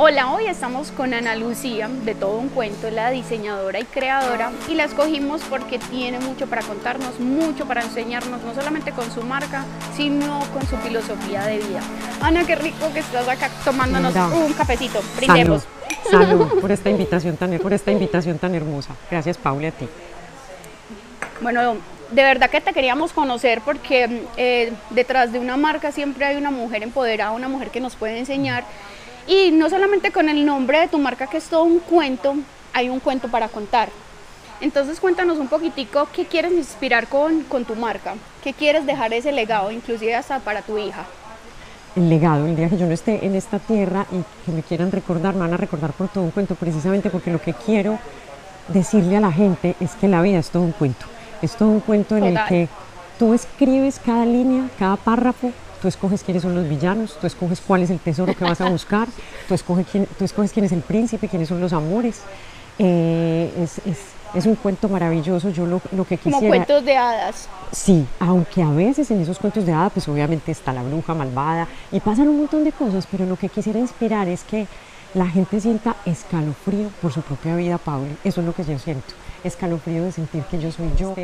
Hola, hoy estamos con Ana Lucía de Todo un Cuento, la diseñadora y creadora, y la escogimos porque tiene mucho para contarnos, mucho para enseñarnos, no solamente con su marca, sino con su filosofía de vida. Ana, qué rico que estás acá tomándonos un cafecito. Brindemos. Salud, por esta invitación tan, por esta invitación tan hermosa. Gracias, Pauli, a ti. Bueno, de verdad que te queríamos conocer porque eh, detrás de una marca siempre hay una mujer empoderada, una mujer que nos puede enseñar. Y no solamente con el nombre de tu marca, que es todo un cuento, hay un cuento para contar. Entonces cuéntanos un poquitico qué quieres inspirar con, con tu marca, qué quieres dejar ese legado, inclusive hasta para tu hija. El legado, el día que yo no esté en esta tierra y que me quieran recordar, me van a recordar por todo un cuento, precisamente porque lo que quiero decirle a la gente es que la vida es todo un cuento. Es todo un cuento en el que tú escribes cada línea, cada párrafo, tú escoges quiénes son los villanos, tú escoges cuál es el tesoro que vas a buscar, tú, escoges quién, tú escoges quién es el príncipe, quiénes son los amores. Eh, es, es, es, un cuento maravilloso, yo lo, lo, que quisiera... Como cuentos de hadas. Sí, aunque a veces en esos cuentos de hadas, pues obviamente está la bruja malvada y pasan un montón de cosas, pero lo que quisiera inspirar es que la gente sienta escalofrío por su propia vida, Pablo. Eso es lo que yo siento. Escalofrío de sentir que yo soy yo,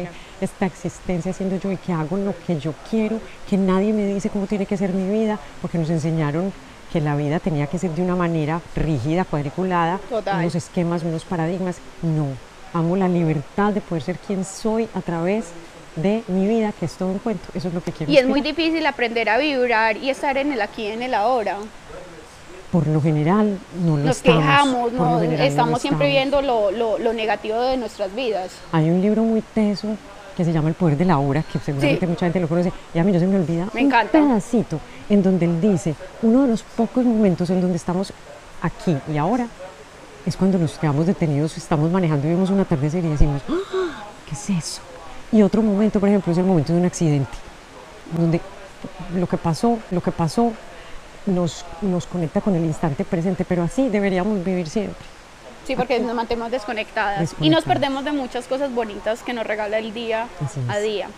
esta existencia siendo yo y que hago lo que yo quiero, que nadie me dice cómo tiene que ser mi vida, porque nos enseñaron que la vida tenía que ser de una manera rígida, cuadriculada, unos esquemas, unos paradigmas. No, amo la libertad de poder ser quien soy a través de mi vida, que es todo un cuento. Eso es lo que quiero. Y es muy difícil aprender a vibrar y estar en el aquí y en el ahora por lo general no lo Nos quejamos, no, estamos siempre viendo lo, lo, lo, negativo de nuestras vidas. Hay un libro muy teso que se llama El poder de la hora, que seguramente mucha gente lo conoce, y a mí no se me olvida me un encanta. pedacito en donde él dice, uno de los pocos momentos en donde estamos aquí y ahora es cuando nos quedamos detenidos, estamos manejando y vemos un atardecer y decimos, ¡Ah! ¿qué es eso? Y otro momento, por ejemplo, es el momento de un accidente, donde lo que pasó, lo que pasó nos, nos conecta con el instante presente, pero así deberíamos vivir siempre. Sí, porque nos mantenemos desconectadas, y nos perdemos de muchas cosas bonitas que nos regala el día a día.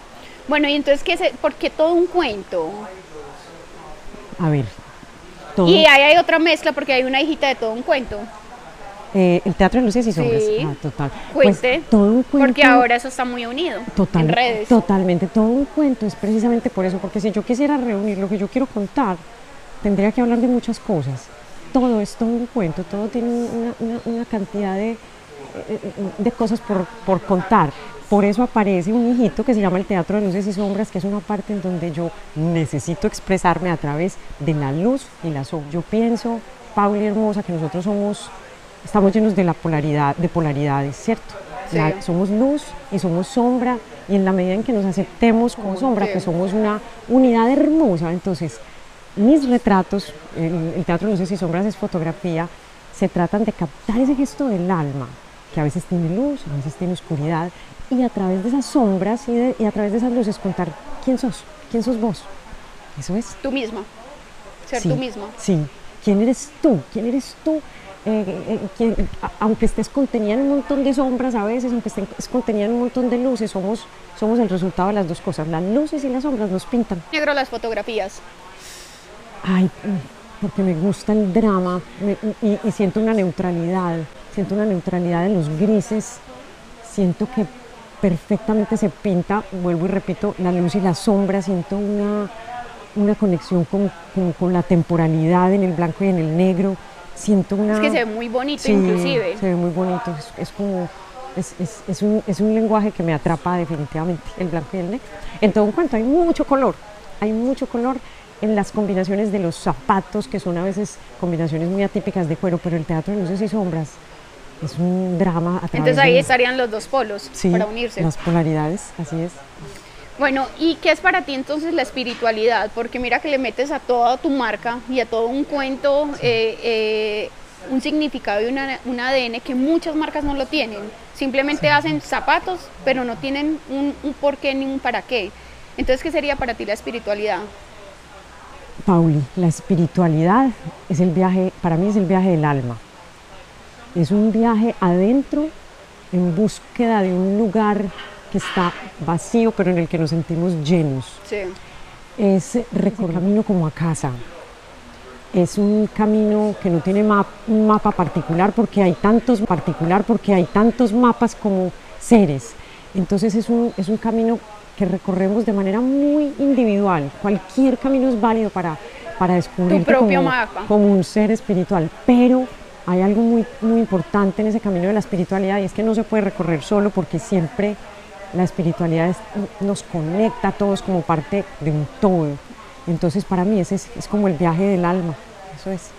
Bueno, y entonces, ¿qué se, ¿por qué todo un cuento? A ver. Todo y ahí hay otra mezcla porque hay una hijita de todo un cuento. Eh, el teatro de luces y sombras. Sí. Ah, total. Cuente. Pues, todo un cuento, porque ahora eso está muy unido total, en redes. Totalmente. Todo un cuento es precisamente por eso, porque si yo quisiera reunir lo que yo quiero contar, tendría que hablar de muchas cosas. Todo es todo un cuento, todo tiene una, una, una cantidad de, eh, de cosas por, por, contar. Por eso aparece un hijito que se llama el Teatro de Luces y Sombras, que es una parte en donde yo necesito expresarme a través de la luz y la sombra. Yo pienso, Pauli hermosa, que nosotros somos, estamos llenos de la polaridad, de polaridades, ¿cierto? Sí. La, somos luz y somos sombra, y en la medida en que nos aceptemos como sombra, que somos una unidad hermosa, entonces mis retratos, el, el Teatro Luces y Sombras es fotografía, se tratan de captar ese gesto del alma, que a veces tiene luz, a veces tiene oscuridad, y a través de esas sombras y, de, y a través de esas luces contar quién sos, quién sos vos. Eso es. Tú misma, ser sí, tú misma. Sí, quién eres tú, quién eres tú. Eh, eh, quién, a, aunque estés contenida en un montón de sombras a veces, aunque estés contenida en un montón de luces, somos, somos el resultado de las dos cosas. Las luces y las sombras nos pintan. Negro las fotografías. Ay, porque me gusta el drama me, y, y, siento una neutralidad, siento una neutralidad de los grises, siento que perfectamente se pinta, vuelvo y repito, la luz y la sombra, siento una, una conexión con, con, con la temporalidad en el blanco y en el negro, siento una... Es que se ve muy bonito sí, inclusive. Se ve muy bonito, es, es como... Es, es, es, un, es un lenguaje que me atrapa definitivamente, el blanco y el negro. En todo un cuento hay mucho color, hay mucho color en las combinaciones de los zapatos, que son a veces combinaciones muy atípicas de cuero, pero el teatro de luces y sombras es un drama. A Entonces ahí de... estarían los dos polos sí, para unirse. Las polaridades, así es. Bueno, ¿y qué es para ti entonces la espiritualidad? Porque mira que le metes a toda tu marca y a todo un cuento sí. eh, eh, un significado y una, un ADN que muchas marcas no lo tienen. Simplemente sí. hacen zapatos, pero no tienen un, un por qué ni un para qué. Entonces, ¿qué sería para ti la espiritualidad? Pauli, la espiritualidad es el viaje, para mí es el viaje del alma. Es un viaje adentro en búsqueda de un lugar que está vacío, pero en el que nos sentimos llenos. Sí. Es recorrer camino como a casa. es un camino que no tiene un mapa particular porque hay tantos particular porque hay tantos mapas como seres. Entonces es un, es un camino que recorremos de manera muy individual. Cualquier camino es válido para, para descubrirte como, como un ser espiritual, pero hay algo muy, muy importante en ese camino de la espiritualidad y es que no se puede recorrer solo porque siempre la espiritualidad nos conecta a todos como parte de un todo. Entonces para mí ese es, es, como el viaje del alma, eso es.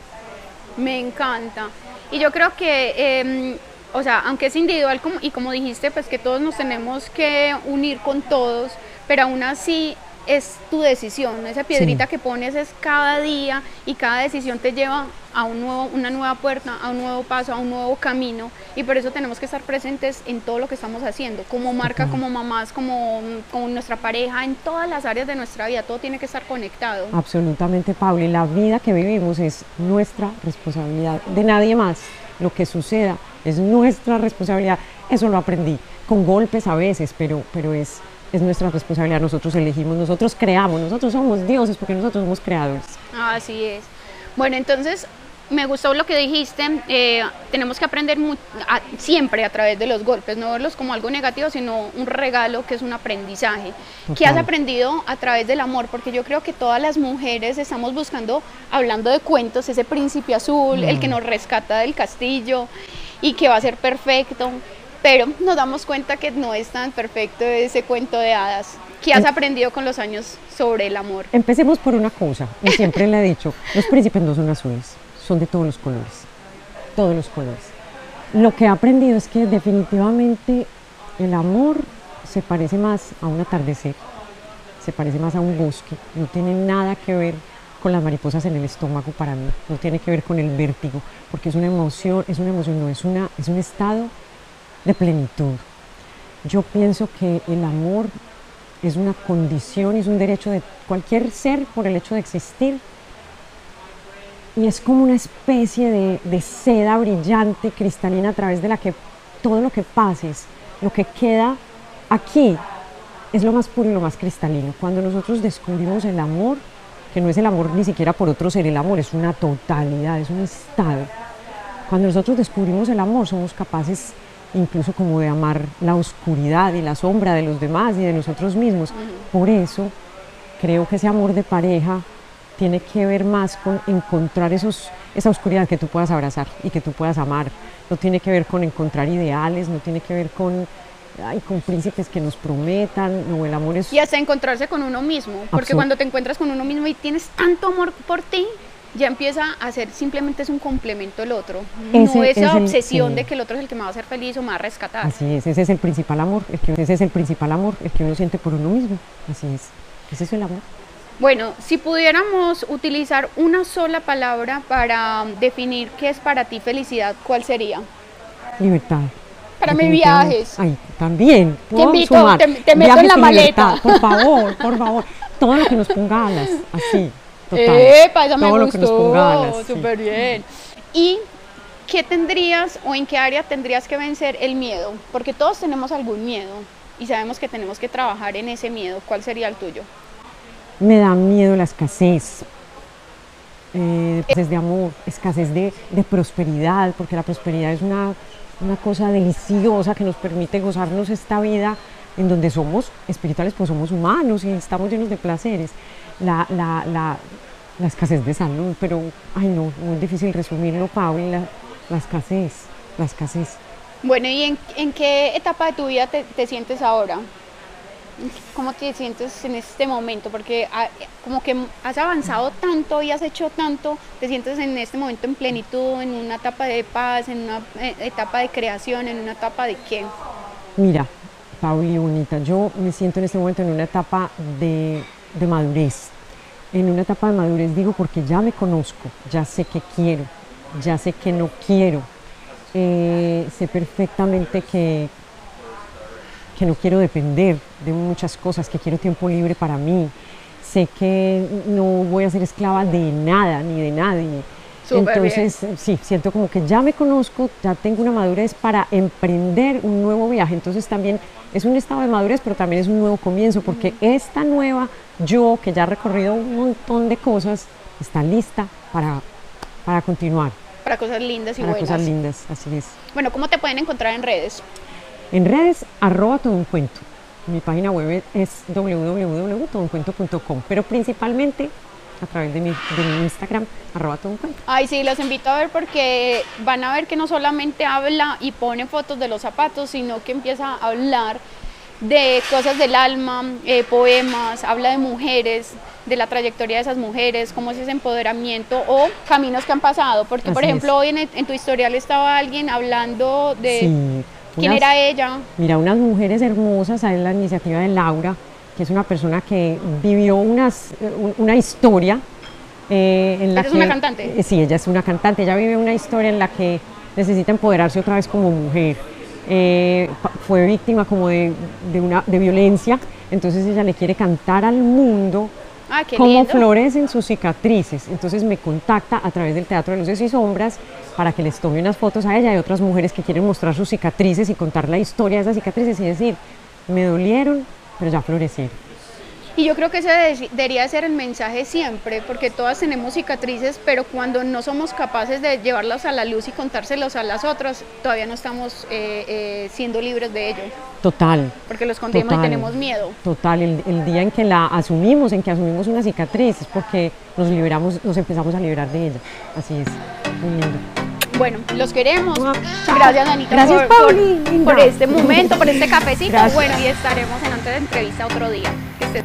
Me encanta. Y yo creo que, em, o sea, aunque es individual como, y como dijiste, pues que todos nos tenemos que unir con todos, pero aún así es tu decisión, esa piedrita que pones es cada día y cada decisión te lleva a un nuevo, una nueva puerta, a un nuevo paso, a un nuevo camino y por eso tenemos que estar presentes en todo lo que estamos haciendo, como marca, como mamás, como, como nuestra pareja, en todas las áreas de nuestra vida, todo tiene que estar conectado. Absolutamente, Pablo, y la vida que vivimos es nuestra responsabilidad, de nadie más. Lo que suceda es nuestra responsabilidad, eso lo aprendí, con golpes a veces, pero, pero es es nuestra responsabilidad, nosotros elegimos, nosotros creamos, nosotros somos dioses porque nosotros somos creadores. Así es. Bueno, entonces me gustó lo que dijiste, eh, tenemos que aprender siempre a través de los golpes, no verlos como algo negativo, sino un regalo que es un aprendizaje. ¿Qué has aprendido a través del amor? Porque yo creo que todas las mujeres estamos buscando, hablando de cuentos, ese príncipe azul, el que mm. nos rescata del castillo y que va a ser perfecto pero nos damos cuenta que no es tan perfecto ese cuento de hadas. ¿Qué has em- aprendido con los años sobre el amor? Empecemos por una cosa, y siempre le he dicho, los príncipes no son azules, son de todos los colores, todos los colores. Lo que he aprendido es que definitivamente el amor se parece más a un atardecer, se parece más a un bosque, no tiene nada que ver con las mariposas en el estómago para mí, no tiene que ver con el vértigo, porque es una emoción, es una emoción, no, es, una, es un estado de plenitud. Yo pienso que el amor es una condición y es un derecho de cualquier ser por el hecho de existir. Y es como una especie de, de seda brillante, cristalina, a través de la que todo lo que pases, lo que queda aquí, es lo más puro y lo más cristalino. Cuando nosotros descubrimos el amor, que no es el amor ni siquiera por otro ser, el amor es una totalidad, es un estado. Cuando nosotros descubrimos el amor, somos capaces incluso como de amar la oscuridad y la sombra de los demás y de nosotros mismos. Por eso creo que ese amor de pareja tiene que ver más con encontrar esos, esa oscuridad que tú puedas abrazar y que tú puedas amar. No tiene que ver con encontrar ideales, no tiene que ver con, ay, con príncipes que nos prometan, no, el amor es... Y hasta encontrarse con uno mismo, porque cuando te encuentras con uno mismo y tienes tanto amor por ti, ya empieza a ser simplemente es un complemento el otro, no esa obsesión de que el otro es el que me va a hacer feliz o me va a rescatar. Así es, ese es el principal amor, el que, ese es el principal amor, el que uno siente por uno mismo, así es, ese es el amor. Bueno, si pudiéramos utilizar una sola palabra para definir qué es para ti felicidad, ¿cuál sería? Libertad. Para mis viajes. Ay, también. Te invito, te, meto en la maleta. por favor, por favor. Todo lo que nos ponga alas, así. ¡Epa! Esa me gustó. Súper bien. ¿Y qué tendrías o en qué área tendrías que vencer el miedo? Porque todos tenemos algún miedo y sabemos que tenemos que trabajar en ese miedo. ¿Cuál sería el tuyo? Me da miedo la escasez. Eh, escasez de amor, escasez de, de, prosperidad, porque la prosperidad es una, una cosa deliciosa que nos permite gozarnos esta vida en donde somos espirituales, pues somos humanos y estamos llenos de placeres la, la, la, la escasez de salud, pero, ay no, muy difícil resumirlo, Pauli, la, la escasez, la escasez. Bueno, ¿y en, en qué etapa de tu vida te, te, sientes ahora? ¿Cómo te sientes en este momento? Porque ah, como que has avanzado tanto y has hecho tanto, te sientes en este momento en plenitud, en una etapa de paz, en una eh, etapa de creación, en una etapa de qué? Mira, Pauli, bonita, yo me siento en este momento en una etapa de de madurez. En una etapa de madurez digo porque ya me conozco, ya sé que quiero, ya sé que no quiero, eh, sé perfectamente que, que no quiero depender de muchas cosas, que quiero tiempo libre para mí, sé que no voy a ser esclava de nada ni de nadie. Entonces, sí, siento como que ya me conozco, ya tengo una madurez para emprender un nuevo viaje. Entonces también es un estado de madurez, pero también es un nuevo comienzo, porque esta nueva yo, que ya ha recorrido un montón de cosas, está lista para, para continuar. Para cosas lindas y para buenas. cosas lindas, así es. Bueno, ¿cómo te pueden encontrar en redes? En redes, arroba todo un cuento. Mi página web es www.toduncuento.com, pero principalmente a través de mi, de mi Instagram, arroba todo un cuento. Ay, sí, los invito a ver porque van a ver que no solamente habla y pone fotos de los zapatos, sino que empieza a hablar de cosas del alma, eh, poemas, habla de mujeres, de la trayectoria de esas mujeres, cómo es ese empoderamiento o caminos que han pasado. Porque, por ejemplo, es. hoy en, en tu historial estaba alguien hablando de Sí, quién unas- era ella. Mira, unas mujeres hermosas, hay la iniciativa de Laura, que es una persona que vivió unas, un- una historia eh, en la ¿Ella es una cantante? eh, sí, ella es una cantante, ella vive una historia en la que necesita empoderarse otra vez como mujer. Eh, fue víctima como de, de una, de violencia, entonces ella le quiere cantar al mundo Ah, cómo lindo. florecen sus cicatrices. Entonces me contacta a través del Teatro de Luces y Sombras para que les tome unas fotos a ella y otras mujeres que quieren mostrar sus cicatrices y contar la historia de esas cicatrices y decir, me dolieron, pero ya florecieron. Y yo creo que ese de- debería ser el mensaje siempre, porque todas tenemos cicatrices, pero cuando no somos capaces de llevarlas a la luz y contárselos a las otras, todavía no estamos eh, eh, siendo libres de ello, Total. porque lo escondemos y tenemos miedo. Total, el, el día en que la asumimos, en que asumimos una cicatriz, es porque nos liberamos, nos empezamos a liberar de ella. Así es, muy lindo. Bueno, los queremos. Gracias, Anita, Gracias, por, por- Pauli, linda. por este momento, por este cafecito. Gracias. Bueno, y estaremos en otra entrevista otro día. Que estés